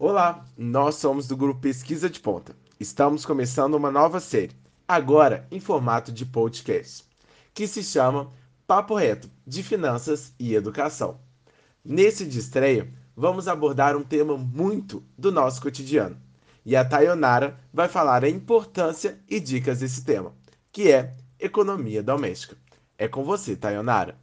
Olá, nós somos do grupo Pesquisa de Ponta. Estamos começando uma nova série, agora em formato de podcast, que se chama Papo Reto de Finanças e Educação. Nesse de estreia, vamos abordar um tema muito do nosso cotidiano. E a Tayonara vai falar a importância e dicas desse tema, que é economia doméstica. É com você, Tayonara.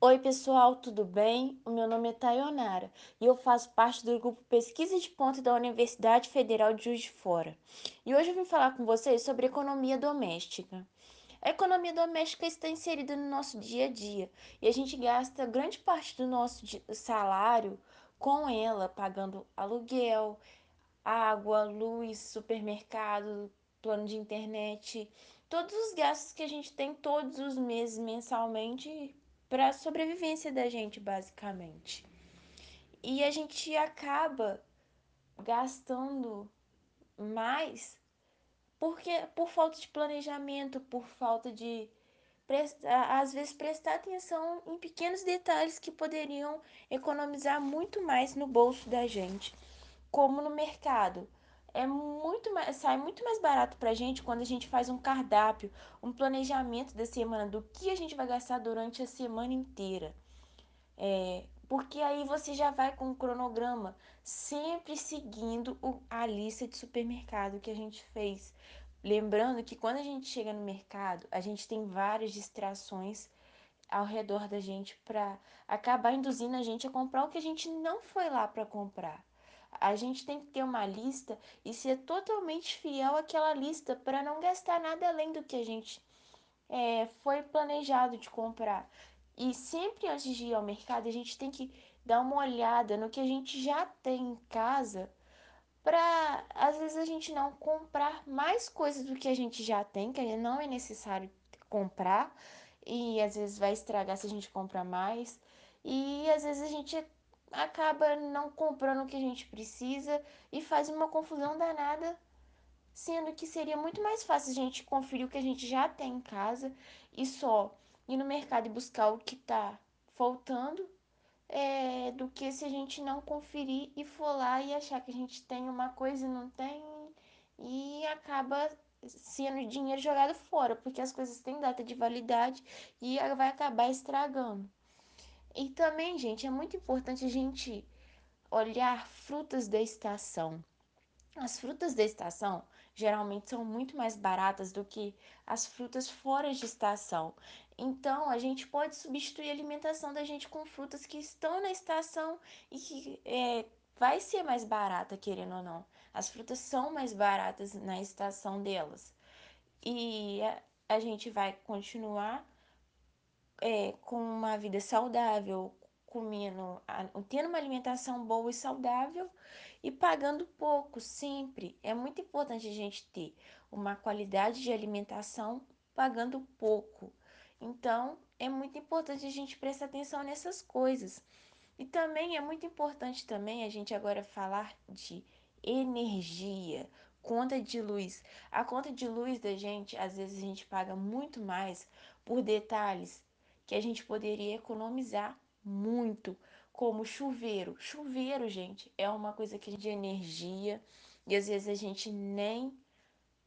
Oi, pessoal, tudo bem? O meu nome é Tayonara e eu faço parte do grupo Pesquisa de Ponto da Universidade Federal de Juiz de Fora. E hoje eu vim falar com vocês sobre economia doméstica. A economia doméstica está inserida no nosso dia a dia e a gente gasta grande parte do nosso salário com ela, pagando aluguel, água, luz, supermercado, plano de internet, todos os gastos que a gente tem todos os meses mensalmente para a sobrevivência da gente, basicamente. E a gente acaba gastando mais porque por falta de planejamento, por falta de às vezes prestar atenção em pequenos detalhes que poderiam economizar muito mais no bolso da gente, como no mercado é muito mais, sai muito mais barato pra gente quando a gente faz um cardápio, um planejamento da semana, do que a gente vai gastar durante a semana inteira. É, porque aí você já vai com o cronograma, sempre seguindo o, a lista de supermercado que a gente fez. Lembrando que quando a gente chega no mercado, a gente tem várias distrações ao redor da gente para acabar induzindo a gente a comprar o que a gente não foi lá para comprar. A gente tem que ter uma lista e ser totalmente fiel àquela lista para não gastar nada além do que a gente é, foi planejado de comprar. E sempre antes de ir ao mercado, a gente tem que dar uma olhada no que a gente já tem em casa para às vezes a gente não comprar mais coisas do que a gente já tem, que não é necessário comprar e às vezes vai estragar se a gente comprar mais. E às vezes a gente acaba não comprando o que a gente precisa e faz uma confusão danada, sendo que seria muito mais fácil a gente conferir o que a gente já tem em casa e só ir no mercado e buscar o que está faltando, é, do que se a gente não conferir e for lá e achar que a gente tem uma coisa e não tem e acaba sendo dinheiro jogado fora, porque as coisas têm data de validade e vai acabar estragando. E também, gente, é muito importante a gente olhar frutas da estação. As frutas da estação geralmente são muito mais baratas do que as frutas fora de estação. Então, a gente pode substituir a alimentação da gente com frutas que estão na estação e que é, vai ser mais barata, querendo ou não. As frutas são mais baratas na estação delas. E a, a gente vai continuar é, com uma vida saudável, comendo, tendo uma alimentação boa e saudável e pagando pouco sempre. É muito importante a gente ter uma qualidade de alimentação pagando pouco. Então, é muito importante a gente prestar atenção nessas coisas. E também é muito importante também a gente agora falar de energia, conta de luz. A conta de luz da gente, às vezes a gente paga muito mais por detalhes que a gente poderia economizar muito, como chuveiro. Chuveiro, gente, é uma coisa que de energia e às vezes a gente nem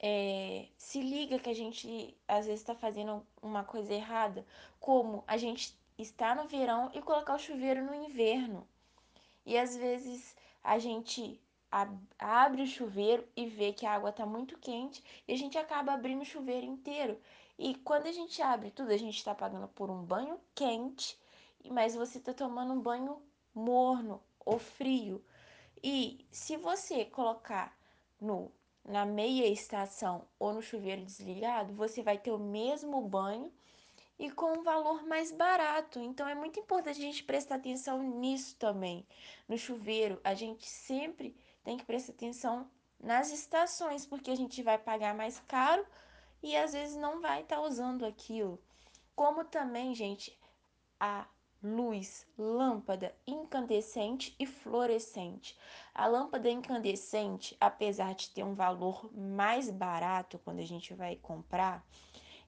é, se liga que a gente às vezes está fazendo uma coisa errada, como a gente está no verão e colocar o chuveiro no inverno. E às vezes a gente abre o chuveiro e vê que a água está muito quente e a gente acaba abrindo o chuveiro inteiro. E quando a gente abre tudo, a gente está pagando por um banho quente, mas você está tomando um banho morno ou frio. E se você colocar no na meia estação ou no chuveiro desligado, você vai ter o mesmo banho e com um valor mais barato. Então é muito importante a gente prestar atenção nisso também. No chuveiro, a gente sempre tem que prestar atenção nas estações, porque a gente vai pagar mais caro e às vezes não vai estar tá usando aquilo. Como também, gente, a luz, lâmpada incandescente e fluorescente. A lâmpada incandescente, apesar de ter um valor mais barato quando a gente vai comprar,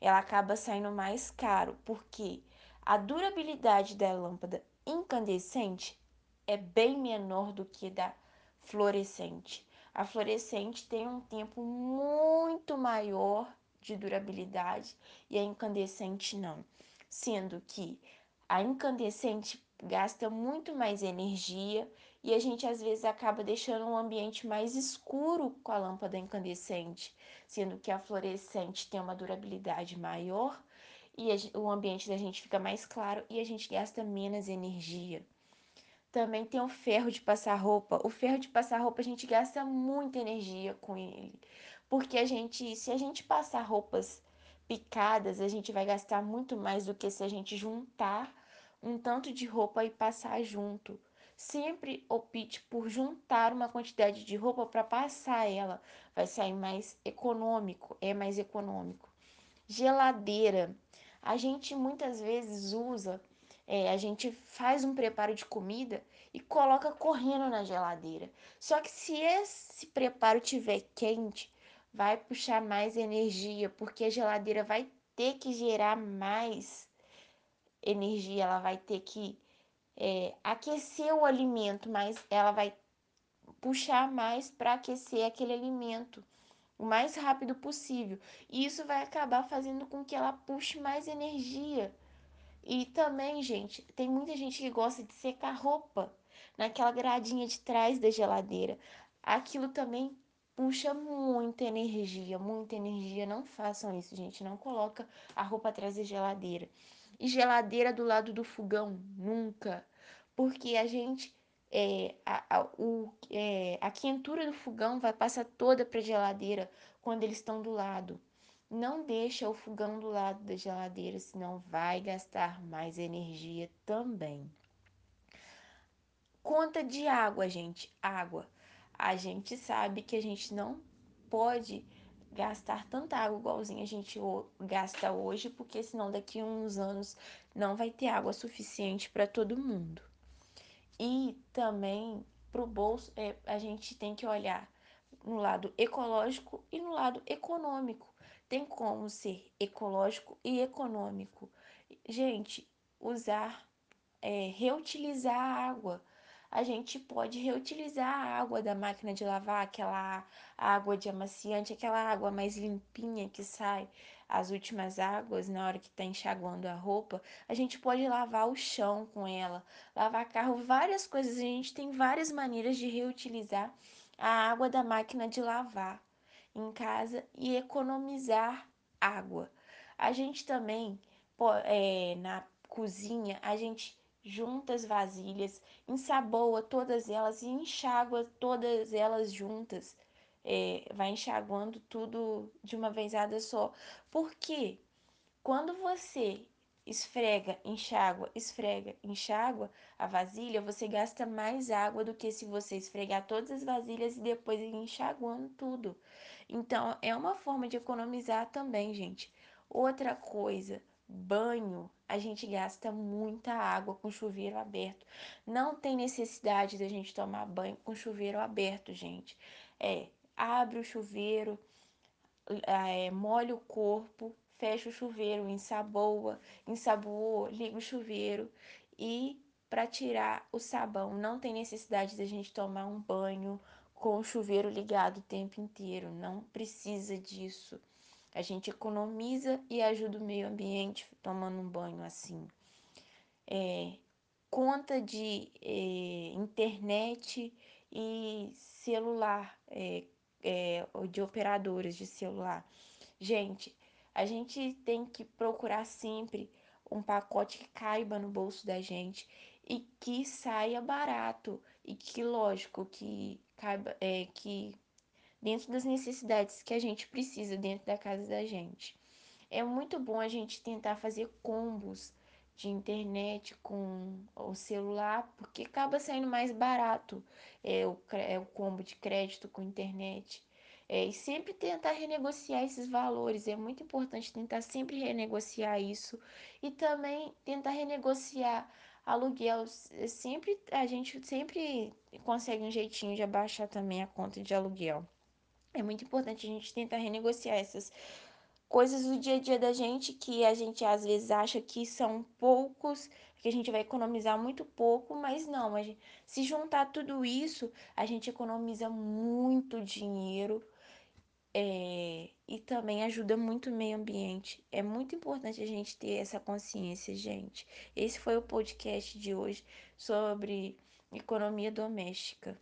ela acaba saindo mais caro, porque a durabilidade da lâmpada incandescente é bem menor do que da fluorescente. A fluorescente tem um tempo muito maior de durabilidade e a incandescente não, sendo que a incandescente gasta muito mais energia e a gente às vezes acaba deixando um ambiente mais escuro com a lâmpada incandescente, sendo que a fluorescente tem uma durabilidade maior e a, o ambiente da gente fica mais claro e a gente gasta menos energia. Também tem o ferro de passar roupa. O ferro de passar roupa a gente gasta muita energia com ele, porque a gente, se a gente passar roupas picadas, a gente vai gastar muito mais do que se a gente juntar um tanto de roupa e passar junto. Sempre opte por juntar uma quantidade de roupa para passar ela, vai sair mais econômico, é mais econômico. Geladeira. A gente muitas vezes usa, é, a gente faz um preparo de comida e coloca correndo na geladeira. Só que se esse preparo tiver quente, vai puxar mais energia, porque a geladeira vai ter que gerar mais energia, ela vai ter que é, aquecer o alimento, mas ela vai puxar mais para aquecer aquele alimento o mais rápido possível. E isso vai acabar fazendo com que ela puxe mais energia. E também, gente, tem muita gente que gosta de secar roupa naquela gradinha de trás da geladeira. Aquilo também puxa muita energia, muita energia. Não façam isso, gente. Não coloca a roupa atrás da geladeira. E geladeira do lado do fogão, nunca. Porque a gente é, a, a, o, é, a quentura do fogão vai passar toda para a geladeira quando eles estão do lado. Não deixa o fogão do lado da geladeira, senão vai gastar mais energia também. Conta de água, gente. Água. A gente sabe que a gente não pode gastar tanta água igualzinho a gente gasta hoje, porque senão daqui a uns anos não vai ter água suficiente para todo mundo. E também para o bolso, é, a gente tem que olhar no lado ecológico e no lado econômico. Tem como ser ecológico e econômico. Gente, usar, é, reutilizar a água. A gente pode reutilizar a água da máquina de lavar, aquela água de amaciante, aquela água mais limpinha que sai as últimas águas na hora que está enxaguando a roupa. A gente pode lavar o chão com ela, lavar carro, várias coisas. A gente tem várias maneiras de reutilizar a água da máquina de lavar em casa e economizar água. A gente também, é, na cozinha, a gente junta as vasilhas, ensaboa todas elas e enxágua todas elas juntas. É, vai enxaguando tudo de uma vezada só. Porque quando você esfrega, enxágua, esfrega, enxágua a vasilha, você gasta mais água do que se você esfregar todas as vasilhas e depois ir enxaguando tudo. Então, é uma forma de economizar também, gente. Outra coisa, banho, a gente gasta muita água com chuveiro aberto. Não tem necessidade da gente tomar banho com chuveiro aberto, gente. É, abre o chuveiro, é, molha o corpo, fecha o chuveiro, ensaboa, ensaboou, liga o chuveiro e para tirar o sabão, não tem necessidade da gente tomar um banho com o chuveiro ligado o tempo inteiro, não precisa disso. A gente economiza e ajuda o meio ambiente tomando um banho assim. É, conta de é, internet e celular, é, é, de operadoras de celular. Gente, a gente tem que procurar sempre um pacote que caiba no bolso da gente e que saia barato e que, lógico, que caiba, é, que dentro das necessidades que a gente precisa dentro da casa da gente. É muito bom a gente tentar fazer combos de internet com o celular, porque acaba saindo mais barato é, o, é, o combo de crédito com internet. É, e sempre tentar renegociar esses valores. É muito importante tentar sempre renegociar isso. E também tentar renegociar aluguel. Sempre a gente sempre consegue um jeitinho de abaixar também a conta de aluguel. É muito importante a gente tentar renegociar essas coisas do dia a dia da gente que a gente às vezes acha que são poucos, que a gente vai economizar muito pouco, mas não, a gente, se juntar tudo isso, a gente economiza muito dinheiro é, e também ajuda muito o meio ambiente. É muito importante a gente ter essa consciência, gente. Esse foi o podcast de hoje sobre economia doméstica.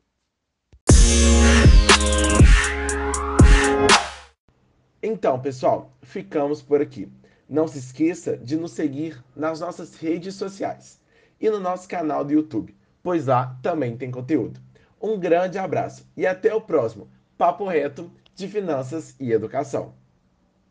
Então, pessoal, ficamos por aqui. Não se esqueça de nos seguir nas nossas redes sociais e no nosso canal do YouTube, pois lá também tem conteúdo. Um grande abraço e até o próximo Papo Reto de Finanças e Educação.